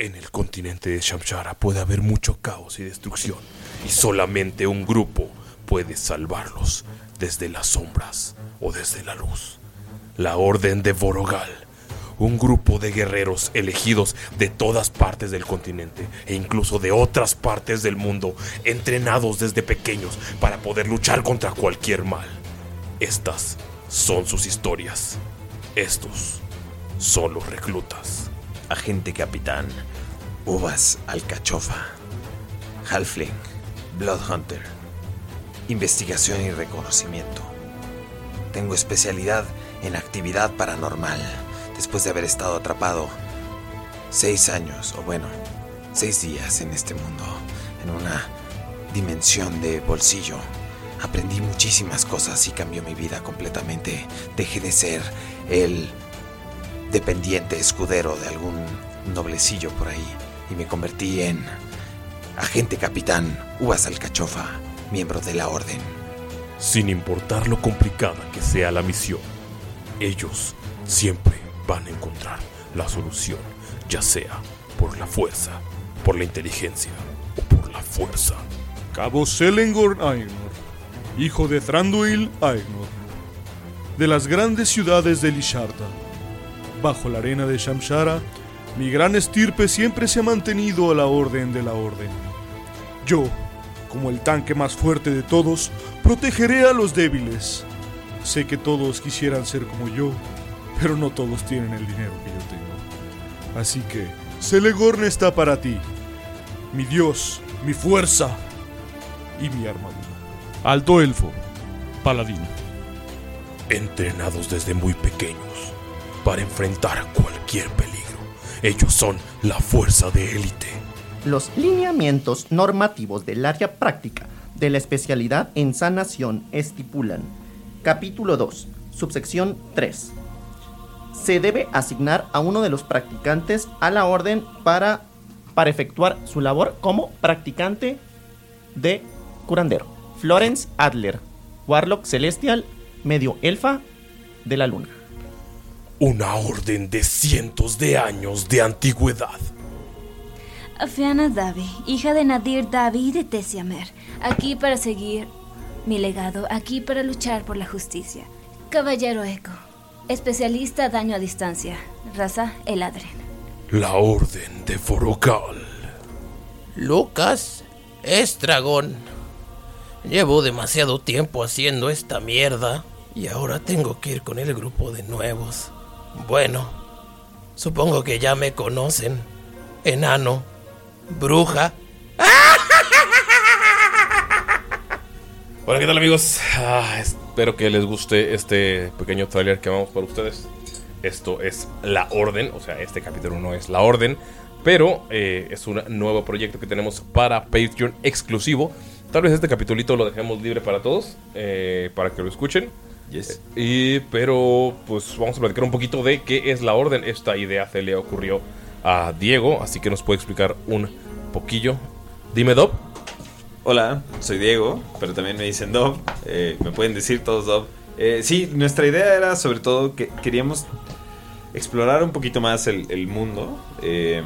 En el continente de Shamshara puede haber mucho caos y destrucción, y solamente un grupo puede salvarlos desde las sombras o desde la luz. La Orden de Borogal, un grupo de guerreros elegidos de todas partes del continente e incluso de otras partes del mundo, entrenados desde pequeños para poder luchar contra cualquier mal. Estas son sus historias. Estos son los reclutas. Agente capitán, uvas alcachofa, halfling, bloodhunter, investigación y reconocimiento. Tengo especialidad en actividad paranormal después de haber estado atrapado seis años, o bueno, seis días en este mundo, en una dimensión de bolsillo. Aprendí muchísimas cosas y cambió mi vida completamente. Dejé de ser el dependiente escudero de algún noblecillo por ahí y me convertí en agente capitán Uvas Alcachofa, miembro de la orden. Sin importar lo complicada que sea la misión, ellos siempre van a encontrar la solución, ya sea por la fuerza, por la inteligencia o por la fuerza. Cabo Selengorn Ainur, hijo de Thranduil Ainur, de las grandes ciudades de Lisharta. Bajo la arena de Shamshara, mi gran estirpe siempre se ha mantenido a la orden de la orden. Yo, como el tanque más fuerte de todos, protegeré a los débiles. Sé que todos quisieran ser como yo, pero no todos tienen el dinero que yo tengo. Así que, Celegorn está para ti. Mi dios, mi fuerza y mi armadura. Alto elfo, paladino. Entrenados desde muy pequeños para enfrentar cualquier peligro. Ellos son la fuerza de élite. Los lineamientos normativos del área práctica de la especialidad en sanación estipulan. Capítulo 2, subsección 3. Se debe asignar a uno de los practicantes a la orden para, para efectuar su labor como practicante de curandero. Florence Adler, Warlock Celestial, medio elfa de la luna. Una orden de cientos de años de antigüedad. Afiana Davi, hija de Nadir Davi y de Tessiamer, aquí para seguir mi legado, aquí para luchar por la justicia. Caballero Eco, especialista daño a distancia, raza Eladrin. La orden de Forocal. Lucas es dragón. Llevo demasiado tiempo haciendo esta mierda y ahora tengo que ir con el grupo de nuevos. Bueno, supongo que ya me conocen. Enano, bruja. Hola, ¿qué tal amigos? Ah, espero que les guste este pequeño tráiler que vamos para ustedes. Esto es La Orden, o sea, este capítulo no es La Orden, pero eh, es un nuevo proyecto que tenemos para Patreon exclusivo. Tal vez este capitulito lo dejemos libre para todos, eh, para que lo escuchen. Yes. Y, pero, pues vamos a platicar un poquito de qué es La Orden. Esta idea se le ocurrió a Diego, así que nos puede explicar un poquillo. Dime, Dob. Hola, soy Diego, pero también me dicen Dob. eh, me pueden decir todos Dob. Eh, sí, nuestra idea era sobre todo que queríamos explorar un poquito más el, el mundo. eh,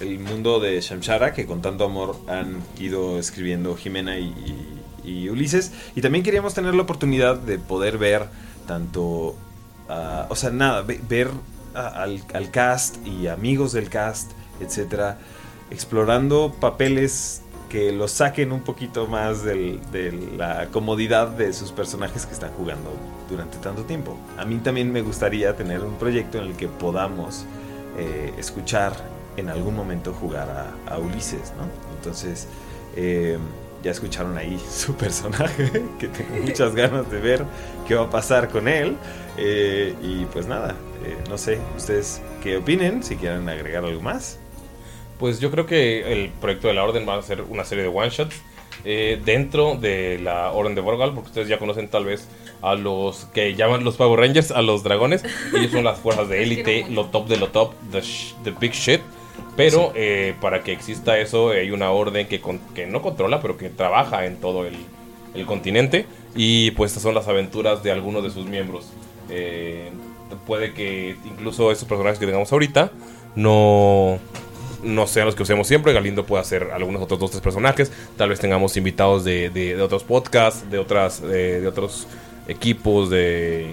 el mundo de Shamshara, que con tanto amor han ido escribiendo Jimena y, y- y Ulises. Y también queríamos tener la oportunidad de poder ver tanto. ah, o sea, nada, ve- ver a- al, al cast y amigos del cast, etcétera, explorando papeles que los saquen un poquito más de la comodidad de sus personajes que están jugando durante tanto tiempo. A mí también me gustaría tener un proyecto en el que podamos eh, escuchar en algún momento jugar a, a Ulises, ¿no? Entonces, eh, ya escucharon ahí su personaje, que tengo muchas ganas de ver qué va a pasar con él. Eh, y pues nada, eh, no sé, ustedes qué opinen, si quieren agregar algo más. Pues yo creo que el proyecto de la Orden va a ser una serie de one shots eh, dentro de la Orden de Borgal, porque ustedes ya conocen tal vez a los que llaman los Power Rangers, a los dragones. Ellos son las fuerzas de élite, lo top de lo top, the, sh- the big shit. Pero eh, para que exista eso hay una orden que, con- que no controla, pero que trabaja en todo el, el continente. Y pues estas son las aventuras de algunos de sus miembros. Eh, puede que incluso esos personajes que tengamos ahorita no, no sean los que usemos siempre. Galindo puede hacer algunos otros dos, tres personajes. Tal vez tengamos invitados de, de- de otros podcasts, de, otras, de, de otros equipos, de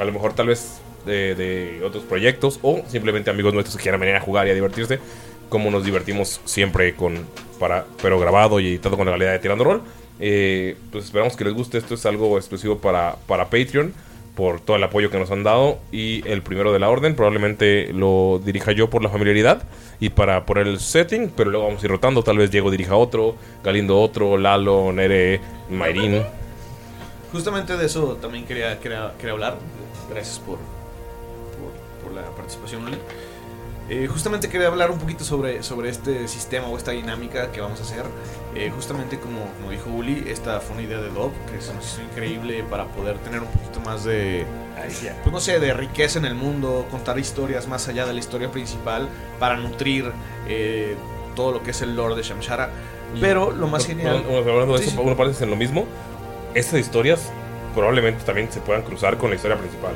a lo mejor tal vez de, otros proyectos o simplemente amigos nuestros que quieran venir a jugar y a divertirse. Como nos divertimos siempre con para pero grabado y editado con la realidad de Tirando Rol. Eh, pues esperamos que les guste. Esto es algo exclusivo para, para Patreon por todo el apoyo que nos han dado. Y el primero de la orden probablemente lo dirija yo por la familiaridad y para poner el setting. Pero luego vamos a ir rotando. Tal vez Diego dirija otro, Galindo otro, Lalo, Nere, Mayrin. Justamente de eso también quería, quería, quería hablar. Gracias por, por, la participación, Uli. Eh, justamente quería hablar un poquito sobre, sobre este sistema o esta dinámica que vamos a hacer. Eh, justamente como, como dijo Uli, esta fue una idea de Dob que se nos hizo increíble para poder tener un poquito más de, pues no sé, de riqueza en el mundo, contar historias más allá de la historia principal para nutrir eh, todo lo que es el lore de Shamshara. Pero lo más genial... Perdón, hablando de Sí, eso, sí. en lo mismo. Estas historias probablemente también se puedan cruzar con la historia principal.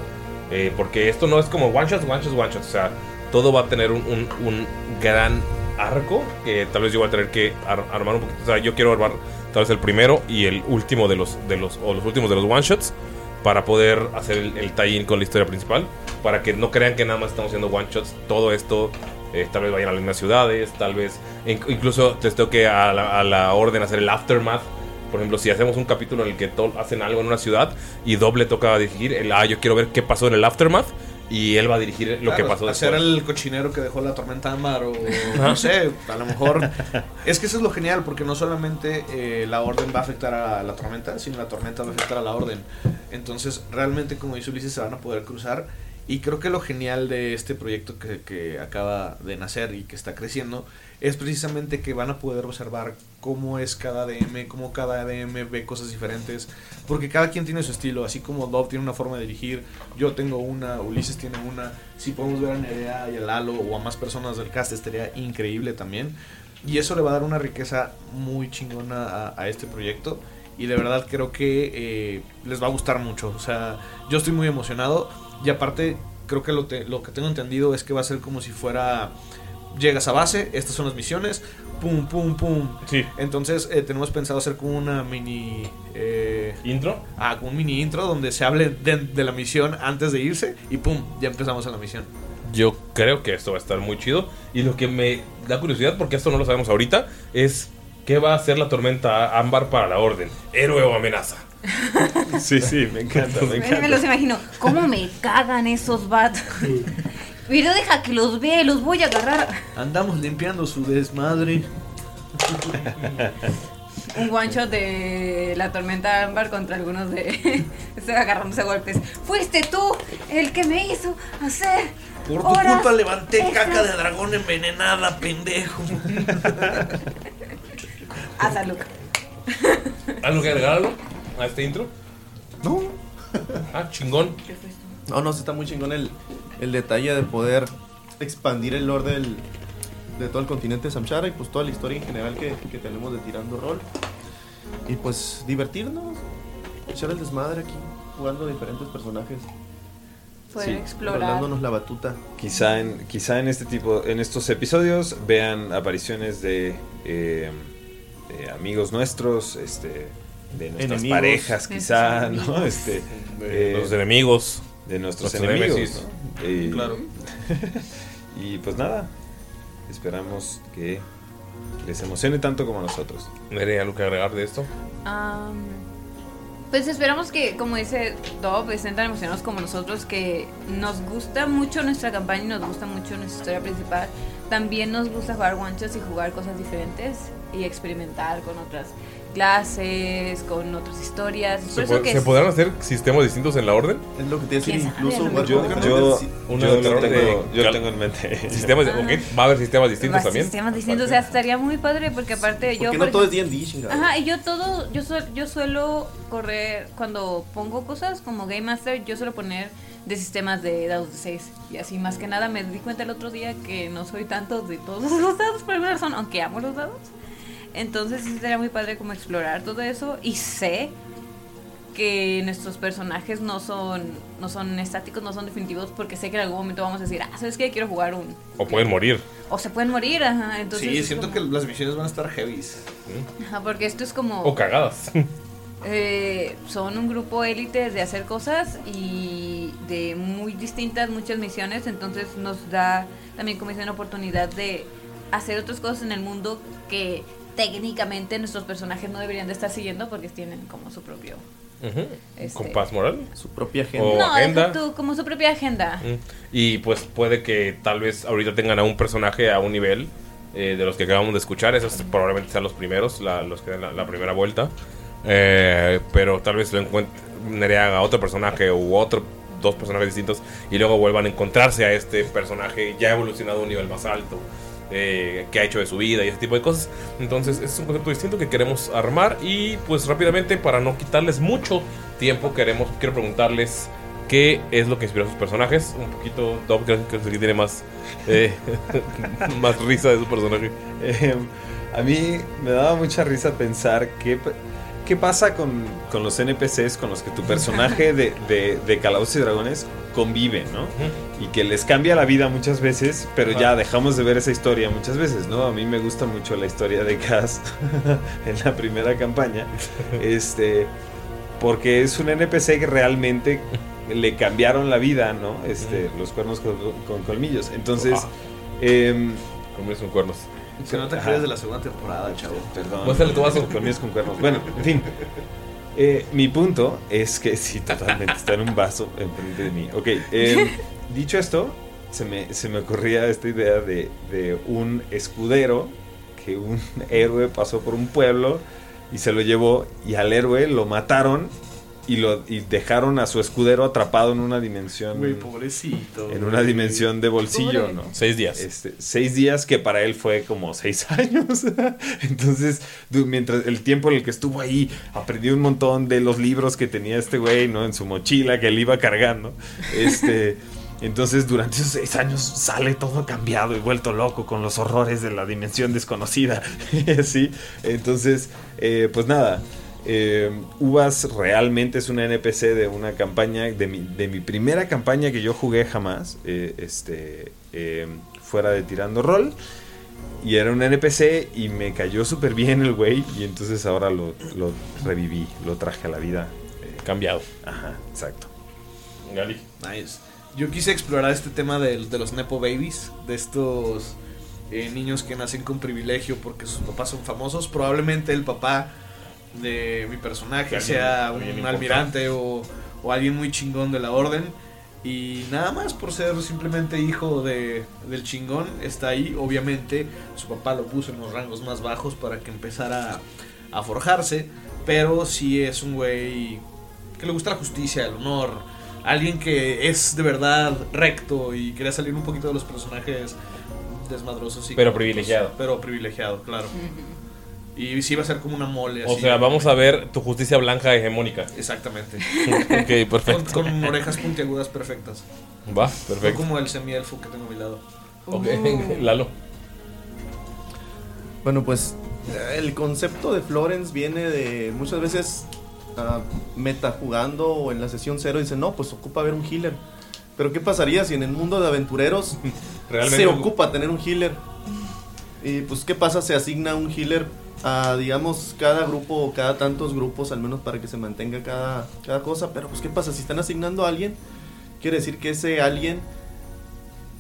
Eh, porque esto no es como one shots, one shots, one shots. O sea, todo va a tener un, un- un gran arco que tal vez yo voy a tener que ar- armar un poquito. O sea, yo quiero armar tal vez el primero y el último de los, de los, o los últimos de los one shots para poder hacer el, el tie-in con la historia principal. Para que no crean que nada más estamos haciendo one shots. Todo esto eh, tal vez vayan a las mismas ciudades, tal vez in- incluso les toque a la, a la orden hacer el aftermath. Por ejemplo, si hacemos un capítulo en el que todos hacen algo en una ciudad y doble toca dirigir, el, ah, yo quiero ver qué pasó en el aftermath y él va a dirigir lo que Claro, pasó hacer después. el cochinero que dejó la tormenta ámbar o no sé, a lo mejor es que eso es lo genial porque no solamente eh, la orden va a afectar a la tormenta, sino la tormenta va a afectar a la orden. Entonces, realmente como dice Ulises se van a poder cruzar y creo que lo genial de este proyecto que, que acaba de nacer y que está creciendo es precisamente que van a poder observar cómo es cada DM, cómo cada DM ve cosas diferentes, porque cada quien tiene su estilo, así como Dove tiene una forma de dirigir, yo tengo una, Ulises tiene una, si podemos ver a Nerea y a Lalo o a más personas del cast estaría increíble también, y eso le va a dar una riqueza muy chingona a, este proyecto, y de verdad creo que eh, les va a gustar mucho, o sea, yo estoy muy emocionado, y aparte creo que lo, lo que tengo entendido es que va a ser como si fuera llegas a base, estas son las misiones, pum, pum, pum. Sí. Entonces eh, tenemos pensado hacer como una mini... eh, ¿Intro? Ah, como un mini intro donde se hable de, de la misión antes de irse y pum, ya empezamos a la misión. Yo creo que esto va a estar muy chido. Y lo que me da curiosidad, porque esto no lo sabemos ahorita, es qué va a hacer la tormenta ámbar para la orden. ¿Héroe o amenaza? Sí, sí, me encanta, me Me, me los imagino. ¿Cómo me cagan esos vatos? Pero deja que los vea, los voy a agarrar. Andamos limpiando su desmadre. Un one shot de la tormenta ámbar contra algunos de. Estoy agarrándose a golpes. Fuiste tú el que me hizo hacer. Por tu horas culpa levanté extras. caca de dragón envenenada, pendejo. A salud. ¿Algo que agregarlo a este intro? No. Ah, chingón. No, no, sí está muy chingón el, el detalle de poder expandir el lore del, de todo el continente de Samshara y pues toda la historia en general que, que tenemos de Tirando Rol. Y pues divertirnos, echar el desmadre aquí, jugando diferentes personajes. Poder Sí, explorar. Dándonos la batuta. Quizá en, quizá en este tipo, en estos episodios vean apariciones de eh, amigos nuestros, este, de nuestras Enemigos. parejas, quizá. Este, De eh, los enemigos. de nuestros nuestros enemigos. Y, Claro. y pues nada, esperamos que les emocione tanto como a nosotros. ¿Nere, algo que agregar de esto? Am, pues esperamos que, como dice Dove, estén tan emocionados como nosotros, que nos gusta mucho nuestra campaña y nos gusta mucho nuestra historia principal. También nos gusta jugar shots y jugar cosas diferentes y experimentar con otras clases, con otras historias. Por ¿Se, eso po- que ¿se es- podrán hacer sistemas distintos en la orden? Es lo que te decía, incluso Yo, yo, yo de lo terror de tengo, yo tengo en mente. Sistemas, Ah. ok, Va a haber sistemas distintos también. sistemas distintos, o sea, estaría muy padre porque aparte yo... Porque por no todo es D&D. Ajá, y yo todo, yo, su- yo suelo correr, cuando pongo cosas como Game Master, yo suelo poner de sistemas de dados de 6. Y así más que nada me di cuenta el otro día que no soy tanto de todos los dados por alguna razón, aunque amo los dados. Entonces sí sería muy padre como explorar todo eso y sé que nuestros personajes no son, no son estáticos, no son definitivos, porque sé que en algún momento vamos a decir, ah, ¿sabes qué? Quiero jugar un... O pueden morir. O se pueden morir, ajá. Entonces sí, siento como- que las misiones van a estar heavies. Ajá, porque esto es como... O cagadas. Eh, son un grupo élite de hacer cosas y de muy distintas, muchas misiones, entonces nos da también como dicen oportunidad de hacer otras cosas en el mundo que técnicamente nuestros personajes no deberían de estar siguiendo porque tienen como su propio... Este- Compás moral. Su propia O no, agenda. tú, como su propia agenda. Mm. Y pues puede que tal vez ahorita tengan a un personaje a un nivel eh, de los que acabamos de escuchar. Esos probablemente sean los primeros, la- los que den la, la primera vuelta. Eh, pero tal vez lo encuentre Nerea a otro personaje u otro, dos personajes distintos y luego vuelvan a encontrarse a este personaje ya evolucionado a un nivel más alto. Eh, que ha hecho de su vida y ese tipo de cosas. Entonces, es un concepto distinto que queremos armar. Y pues rápidamente, para no quitarles mucho tiempo, queremos, quiero preguntarles qué es lo que inspiró a sus personajes. Un poquito, Dob, creo que que tiene más, eh, más risa de su personaje. Eh, a mí me daba mucha risa pensar qué, qué pasa con, con los NPCs con los que tu personaje de, de, de Calabozos y Dragones convive, ¿no? Y que les cambia la vida muchas veces, pero ya dejamos de ver esa historia muchas veces, ¿no? A mí me gusta mucho la historia de Cass en la primera campaña, este, porque es un NPC que realmente le cambiaron la vida, ¿no? Este, los cuernos con, con colmillos. Entonces, Colmillos con cuernos. Se nota que Ajá. eres de la segunda temporada, chavo. Perdón. Muéstrale tu vaso. Colmillos con cuernos. Bueno, en fin. Eh, mi punto es que sí, totalmente está en un vaso enfrente de mí. Ok, eh, dicho esto, se me, se me ocurría esta idea de, de un escudero que un héroe pasó por un pueblo y se lo llevó y al héroe lo mataron y lo y dejaron a su escudero atrapado en una dimensión Güey, pobrecito. en una dimensión de bolsillo, Pobre. ¿no? Seis días. Este, seis días que para él fue como seis años. Entonces, mientras el tiempo en el que estuvo ahí, aprendió un montón de los libros que tenía este güey, ¿no? En su mochila que él iba cargando. Este. Entonces, durante esos seis años sale todo cambiado y vuelto loco con los horrores de la dimensión desconocida. ¿Sí? Entonces, eh, pues nada. Eh, Uvas realmente es una NPC de una campaña, de mi, de mi primera campaña que yo jugué jamás, eh, este, eh, fuera de Tirando Rol. Y era un NPC y me cayó súper bien el güey. Y entonces ahora lo, lo reviví, lo traje a la vida. eh, Cambiado. Ajá, exacto. Gali. Nice. Yo quise explorar este tema de, de los Nepo Babies, de estos eh, niños que nacen con privilegio porque sus papás son famosos. Probablemente el papá de mi personaje sea un almirante o, o alguien muy chingón de la orden. Y nada más por ser simplemente hijo de, del chingón, está ahí. Obviamente su papá lo puso en los rangos más bajos para que empezara a, a forjarse. Pero sí es un güey que le gusta la justicia, el honor. Alguien que es de verdad recto y quería salir un poquito de los personajes desmadrosos. y Pero privilegiado. Pero privilegiado, claro. Y sí va a ser como una mole. O así. sea, vamos a ver tu justicia blanca hegemónica. Exactamente. ok, perfecto. con orejas puntiagudas perfectas. Va, No perfecto. como el semielfo que tengo a mi lado. Ok, Lalo. Bueno, pues el concepto de Florence viene de muchas veces ah, meta jugando o en la sesión cero dicen, no, pues ocupa ver un healer. Pero ¿qué pasaría si en el mundo de aventureros Realmente- se ocupa tener un healer? Y pues ¿qué pasa? Se asigna un healer a, digamos, cada grupo o cada tantos grupos, al menos para que se mantenga cada, cada cosa. Pero pues ¿qué pasa? Si están asignando a alguien, quiere decir que ese alguien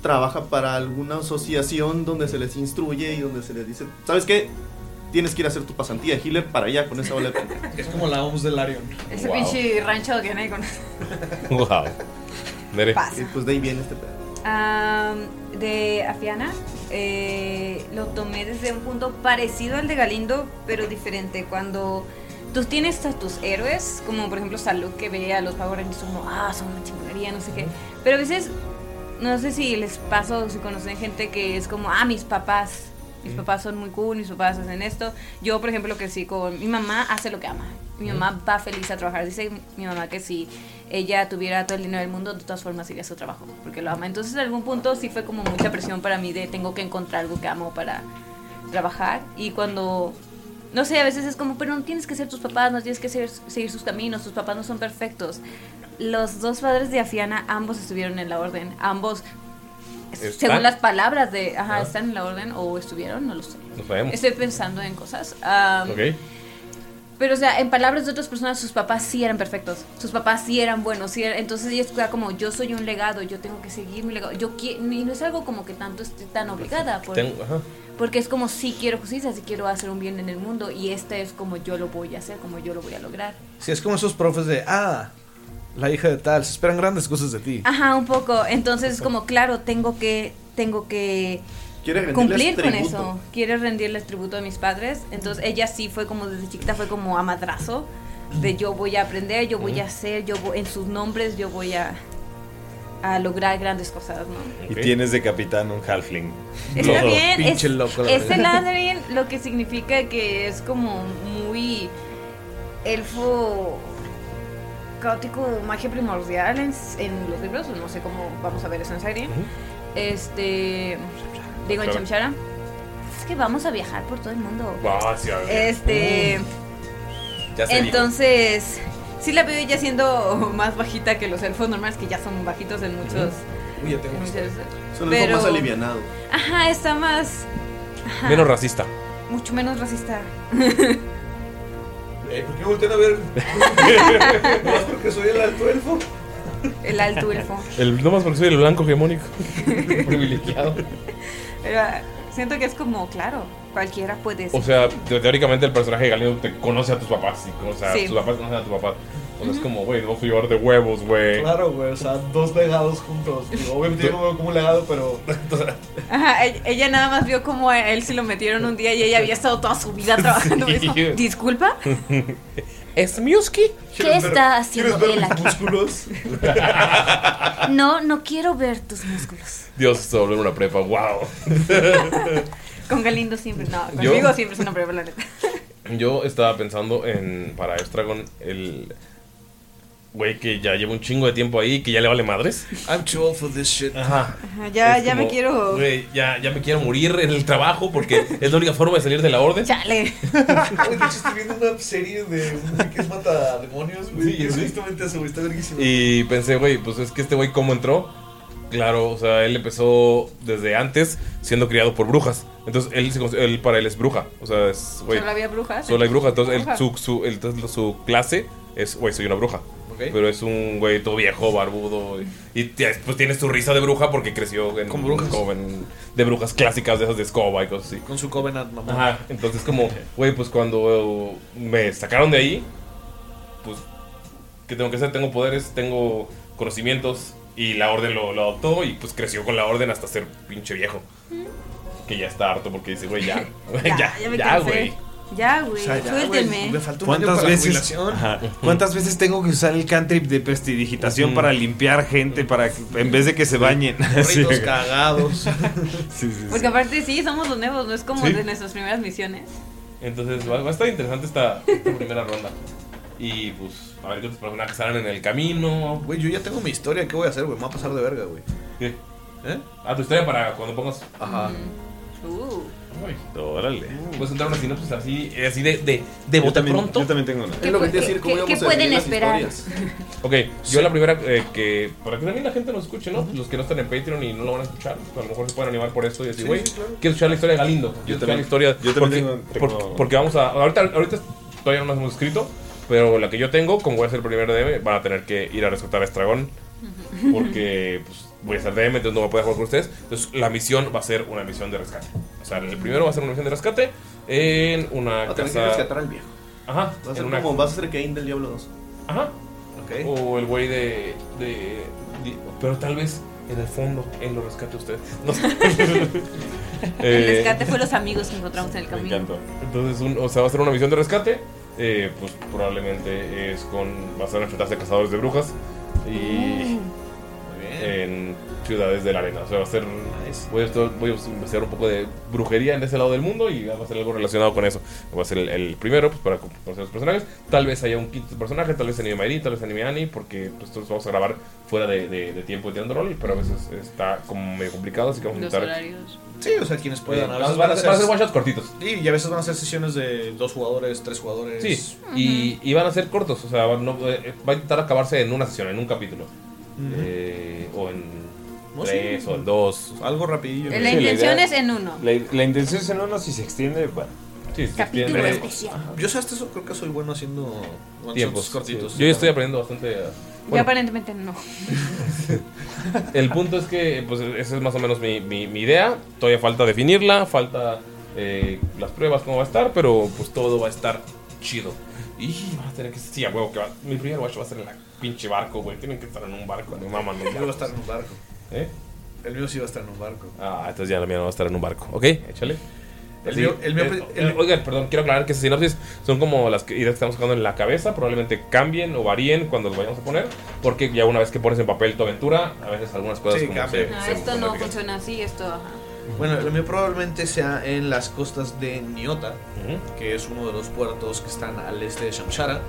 trabaja para alguna asociación donde se les instruye y donde se les dice, ¿sabes qué? Tienes que ir a hacer tu pasantía de healer para allá con esa bola de pendejo". Es como la OMS del Arion. Ese Wow. pinche rancho que hay con... Wow. Nere. Pasa. Y pues de ahí viene este pedo. Am, de Afiana eh, lo tomé desde un punto parecido al de Galindo, pero diferente. Cuando tú tienes a tus héroes, como por ejemplo Salud que ve a los Power Rangers como, ah, son una chingonería, no sé qué. Pero a veces, no sé si les pasa o si conocen gente que es como, ah, mis papás. Mis papás son muy cool, mis papás hacen esto. Yo, por ejemplo, que sí, con mi mamá hace lo que ama. Mi mamá va feliz a trabajar. Dice mi mamá que si ella tuviera todo el dinero del mundo, de todas formas iría a su trabajo, porque lo ama. Entonces, en algún punto sí fue como mucha presión para mí de tengo que encontrar algo que amo para trabajar. Y cuando no sé, a veces es como, pero no tienes que ser tus papás, no tienes que ser- seguir sus caminos, tus papás no son perfectos. Los dos padres de Afiana, ambos estuvieron en la orden, ambos, ¿Están? según las palabras de, ajá, Ah. están en la orden o estuvieron, no lo sé. No sabemos. Estoy pensando en cosas. am, Ok. Pero, o sea, en palabras de otras personas, sus papás sí eran perfectos. Sus papás sí eran buenos. Sí eran- entonces ella está como, yo soy un legado, yo tengo que seguir mi legado. Yo y no es algo como que tanto esté tan obligada. por- Tengo- ajá. porque es como, sí quiero justicia, sí quiero hacer un bien en el mundo. Y este es como yo lo voy a hacer, como yo lo voy a lograr. Sí, es como esos profes de, ah, la hija de tal, se esperan grandes cosas de ti. Ajá, un poco. Entonces es como, claro, tengo que, tengo que cumplir con tributo. eso. Quiere rendirles tributo a mis padres. Entonces ella sí fue como desde chiquita, fue como a madrazo. De yo voy a aprender, yo voy a hacer, yo voy, en sus nombres yo voy a, a lograr grandes cosas, ¿no? Y tienes de capitán un halfling. Está Loco. bien, es, Pinche loco, la es verdad. el Adrien, lo que significa que es como muy elfo caótico, magia primordial en, en los libros, no sé cómo vamos a ver eso en serie. Este, digo en. Chamshara. Es que vamos a viajar por todo el mundo. Ah, sí, a ver. Este, Ya se dijo. entonces, sí la veo ya siendo más bajita que los elfos normales, que ya son bajitos en muchos. Uy, ya tengo muchos- historia. Son poco más alivianado. Ajá, está más. ajá, Menos racista. Mucho menos racista. Eh, ¿Por qué voltean a ver? ¿No es porque soy el alto elfo? El alto elfo. El, no más porque soy el blanco hegemónico. Privilegiado. Pero, ah, siento que es como, claro, cualquiera puede ser. O sea, te- teóricamente el personaje de Galindo te conoce a tus papás. Y, o sea, Sí. tus papás conocen a tu papá. O sea, es como, güey, no soy llevar de huevos, güey. Claro, güey, o sea, dos legados juntos. Digo, obviamente yo no veo como un legado, pero. Ajá, ella, ella nada más vio como a él se lo metieron un día y ella había estado toda su vida trabajando. Sí. Dijo, Disculpa, ¿Es Miuski? ¿Qué está haciendo ¿Quieres él ver aquí? músculos? No, no quiero ver tus músculos. Dios, se volvió una prepa, wow. con Galindo siempre. No, Yo- conmigo siempre es una prueba, la neta. Yo estaba pensando en, para Estragon, el güey que ya lleva un chingo de tiempo ahí, que ya le vale madres. I'm too old for this shit. Ajá. Ajá, ya, Es ya me como, quiero. Güey, ya, ya me quiero morir en el trabajo porque es la única forma de salir de la orden. Chale. Güey, de hecho, estoy viendo una serie de un güey que es mata demonios, güey. Sí, sí. justamente eso, güey. Está verguísimo. Y pensé, güey, pues es que este güey, ¿cómo entró? Claro, o sea, él empezó desde antes siendo criado por brujas. Entonces, él, él para él es bruja. O sea, es, güey. Solo había brujas. Solo hay brujas. Entonces, él- Bruja. su, su, entonces, su clase es, güey, soy una bruja. Pero es un güey todo viejo, barbudo. Y, pues tienes tu risa de bruja porque creció en, Con brujas. de brujas clásicas, de esas de escoba y cosas así. Con su Covenant, mamá. Ajá, entonces como, güey, pues cuando me sacaron de ahí, pues, ¿qué tengo que hacer? Tengo poderes, tengo conocimientos y la orden lo, lo adoptó y pues creció con la orden hasta ser pinche viejo. Que ya está harto porque dice, güey, ya, ya, Ya, güey. Ya, güey, O sea, güey, Me falta un año ¿Cuántas para la veces. Ajá. ¿Cuántas veces tengo que usar el cantrip de prestidigitación para limpiar gente para que- en vez de que se bañen? Sí. Cagados. Sí, sí, sí. Porque aparte sí, somos los nuevos, no es como Sí. de nuestras primeras misiones. Entonces va, va a estar interesante esta, esta primera ronda. Y pues, a ver qué otros personajes salen en el camino. Güey, yo ya tengo mi historia. ¿Qué voy a hacer, güey? Me va a pasar de verga, güey. ¿Qué? ¿Eh? Ah, tu historia para cuando pongas. Ajá. Uh. Órale. Puedes entrar una sinopsis así, así de, de, de Yo bote también, pronto. yo también tengo una. Es lo que te iba a qué- decir, cómo qué- íbamos qué a pueden definir las esperar? historias. Ok, yo la primera eh, que. Para que también la gente nos escuche, ¿no? Los que no están en Patreon y no lo van a escuchar, pues, a lo mejor se pueden animar por esto y decir, güey, sí, claro. quiero escuchar la historia de Galindo. Quiero escuchar también. la historia. Yo también porque, tengo- tengo- porque, porque vamos a. Ahorita, ahorita todavía no nos hemos escrito, pero la que yo tengo, como voy a ser el primer DM, van a tener que ir a rescatar a Estragón. Porque pues, voy a ser DM, entonces no voy a poder jugar con ustedes. Entonces la misión va a ser una misión de rescate. O sea, el primero va a ser una misión de rescate en una Va a tener que casa. rescatar al viejo. Ajá, Va a ser una- como, vas a ser Kane del Diablo 2. Ajá. Ok. O el güey de, de, de- Pero tal vez en el fondo él lo rescate a usted. No sé. El Eh, rescate fue los amigos que encontramos en el Me camino. encantó. Entonces, un- o sea, va a ser una misión de rescate. eh, pues probablemente es con. Va a ser enfrentarse a cazadores de brujas. Y. Bien. En ciudades de la arena. O sea, va a ser. Nice. Voy a, voy a investigar un poco de brujería en ese lado del mundo y va a ser algo relacionado con eso. Voy a ser el, el primero pues, para conocer los personajes. Tal vez haya un quinto personaje, tal vez anime Mayrin, tal vez anime Annie, porque pues, todos vamos a grabar fuera de, de- de tiempo y tirando rol, pero a veces está como medio complicado, así que vamos a Los intentar. horarios. Sí, o sea, quienes puedan. Eh, a veces van a ser- van a ser one shots cortitos. Sí, y a veces van a ser sesiones de dos jugadores, tres jugadores. Sí, y, y van a ser cortos, o sea, no- eh, va a intentar acabarse en una sesión, en un capítulo. Eh, o en No, sí. tres, o en dos. Algo rapidillo. La Sí, la intención idea- es en uno. La, la intención es en uno, si se extiende, bueno. Sí, se Capítulo extiende. especial. Yo sé hasta eso creo que soy bueno haciendo Tiempos cortitos. Yo ya estoy aprendiendo bastante. a- Yo aparentemente no. el punto es que, pues, esa es más o menos mi, mi- mi idea. Todavía falta definirla, falta eh, las pruebas, cómo va a estar, pero pues todo va a estar chido. Y van a tener que. Sí, a huevo, que va. Mi primer watch va a ser en la pinche barco, güey. Tienen que estar en un barco, no maman. El mío va a estar en un barco. ¿Eh? El mío sí va a estar en un barco. Ah, entonces ya la mía no va a estar en un barco. ¿Ok? Échale. El Sí, mío- el mío- eh, el- eh, oigan, perdón, quiero aclarar que esas sinopsis son como las ideas que estamos sacando en la cabeza. Probablemente cambien o varíen cuando los vayamos a poner. Porque ya una vez que pones en papel tu aventura, a veces algunas cosas Sí, como cambian. se- Ah, se esto no modifican. funciona así, esto, ajá. Bueno, lo mío probablemente sea en las costas de Niota, que es uno de los puertos que están al este de Shamshara.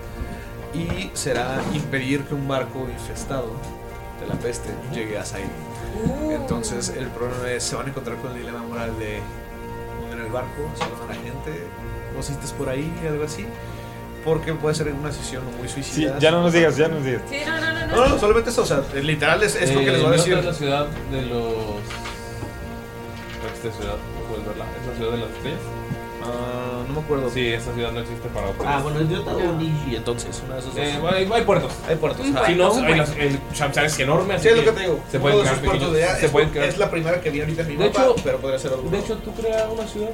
Y será impedir que un barco infestado de la peste llegue a Said. Entonces el problema es, se van a encontrar con el dilema moral de en el barco, salvan a la gente, vos estés por ahí, algo así. Porque puede ser una sesión muy Sí, suicida. ya no nos digas, ya no nos digas. Sí, no, no, no. No, no, solamente eso, o sea, literal es, es lo que Eh, les voy a decir. es la ciudad de los. Esta ciudad, ¿no puedes verla? ¿Es la ciudad de las estrellas? Ah, no me acuerdo. Sí, esa ciudad no existe para otros. Ah, bueno, es Niota o Niji, entonces, una de esas dos. Eh, hay, hay puertos. Hay puertos. Un. Si no, Un hay las- el Shamshar es enorme, así Sí, es lo que te digo. Se Uno pueden de crear puertos pequeños. de allá Se es, pueden crear. es la primera que vi ahorita en mi De mapa, hecho- pero podría ser algo. De hecho, tú creas una ciudad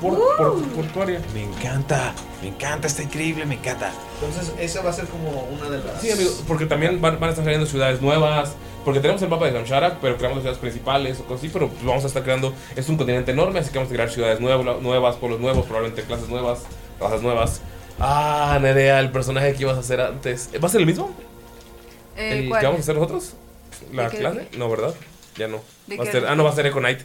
por, por, portuaria. Me encanta, me encanta, está increíble, me encanta. Entonces, esa va a ser como una de las. Sí, amigo, porque también van, van a estar saliendo ciudades nuevas. Porque tenemos el mapa de Shamshara, pero creamos las ciudades principales o cosas así. Pero pues, vamos a estar creando. Es un continente enorme, así que vamos a crear ciudades nuevas, nuevas pueblos nuevos, probablemente clases nuevas, razas nuevas. Ah, Nerea, el personaje que ibas a hacer antes. ¿Va a ser el mismo? Eh, ¿El ¿cuál? que vamos a hacer nosotros? ¿La ¿De qué, de clase? No, ¿verdad? Ya no. ¿De Va a ser- ah, no, va a ser Echo Knight.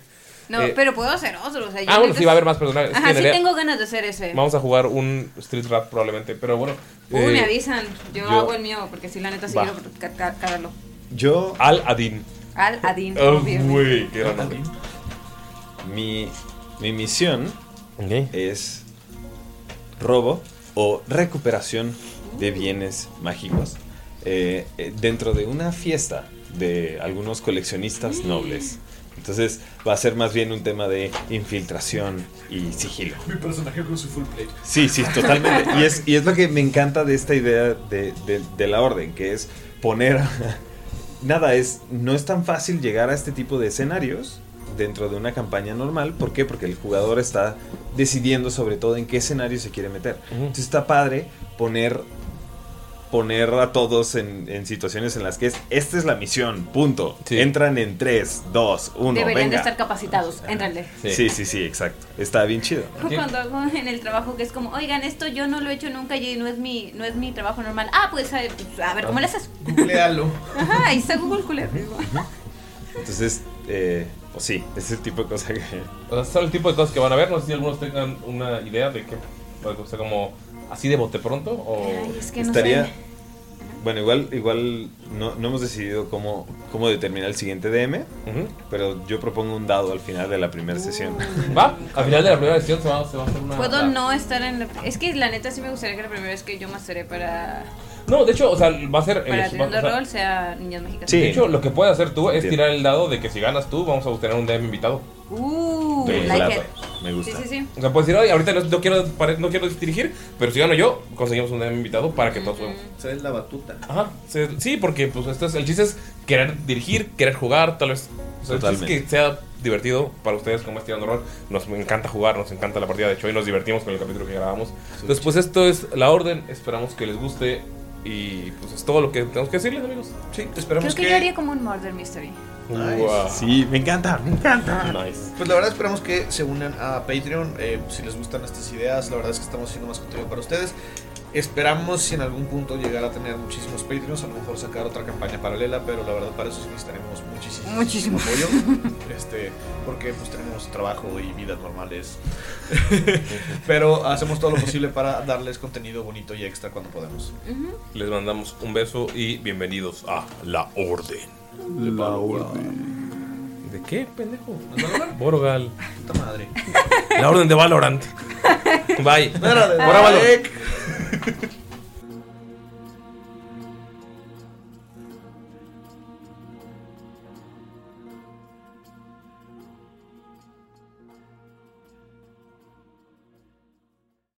No, Eh, pero puedo hacer otro. O sea, Ah, bueno, sí, va a haber más personajes. Es Ajá, sí Nerea- tengo ganas de hacer ese. Vamos a jugar un Street Rat probablemente, pero bueno. Uy, eh, me avisan. Yo, yo- hago el mío, porque si la neta sí Va. quiero ca- ca- cagarlo. Yo, Al Adin. Al Adin. Oh, güey, qué gran nombre. mi, mi misión Ok. es robo o recuperación de bienes mágicos eh, eh, dentro de una fiesta de algunos coleccionistas nobles. Entonces va a ser más bien un tema de infiltración y sigilo. Mi personaje con su full plate. Sí, sí, totalmente. Y es, y es lo que me encanta de esta idea de, de- de la orden, que es poner... Nada, es, no es tan fácil llegar a este tipo de escenarios dentro de una campaña normal. ¿Por qué? Porque el jugador está decidiendo sobre todo en qué escenario se quiere meter. Entonces está padre poner poner a todos en, en situaciones en las que es esta es la misión, punto. Sí. Entran en 3, 2, 1, Deberían de venga. estar capacitados. Éntrenle. Sí, sí, sí, exacto. Está bien chido. Cuando hago en el trabajo que es como, oigan, esto yo no lo he hecho nunca y no es mi, no es mi trabajo normal. Ah, pues a, pues, a ver, ¿cómo le haces? Googlealo. Ajá, ahí está Google Cooler. Entonces, eh, pues sí, ese tipo de cosas que... O sea, son el tipo de cosas que van a ver. No sé si algunos tengan una idea de que. O sea, como así de bote pronto. O. Ay, es que no Estaría... sé. Bueno, igual, igual no, no hemos decidido cómo, cómo determinar el siguiente DM, Ujú. pero yo propongo un dado al final de la primera sesión. Va, al final de la primera sesión se va, se va a hacer una. Puedo la- no estar en la... Es que la neta sí me gustaría que la primera vez que yo masteré para, No, de hecho, o sea, va a ser. para va- o sea, Rol sea Niñas Mexicanas. Sí. De hecho, lo que puedes hacer tú es tirar el dado de que si ganas tú, vamos a obtener un DM invitado. Uh, Me like it. me gusta. Sí, sí, sí. O sea, puedes decir, oye, ahorita no, no quiero, pare- no quiero dirigir, pero si gano yo, conseguimos un invitado para que todos juguemos. Se ve la batuta. Ajá, sí, sí, porque pues esto es, el chiste es querer dirigir, querer jugar, tal vez. O sea, el chiste es Totalmente. que sea divertido para ustedes como es tirando rol. Nos encanta jugar, nos encanta la partida. De hecho, hoy nos divertimos con el capítulo que grabamos. Entonces, pues esto es la orden. Esperamos que les guste. Y pues es todo lo que tenemos que decirles, amigos. Sí, esperamos Creo que, yo haría como un Murder Mystery. Nice. Wow. Sí, me encanta, me encanta. Nice. Pues la verdad esperamos que se unan a Patreon. eh, si les gustan estas ideas, la verdad es que estamos haciendo más contenido para ustedes. Esperamos si en algún punto llegar a tener muchísimos Patreons, a lo mejor sacar otra campaña paralela, pero la verdad para eso sí necesitaremos muchísimo, Muchísimo. apoyo. Este, porque pues tenemos trabajo y vidas normales. pero hacemos todo lo posible para darles contenido bonito y extra cuando podemos. Les mandamos un beso y bienvenidos a La Orden. La orden. ¿De qué, pendejo? Borgal. Puta madre. La Orden de Valorant. Bye. No era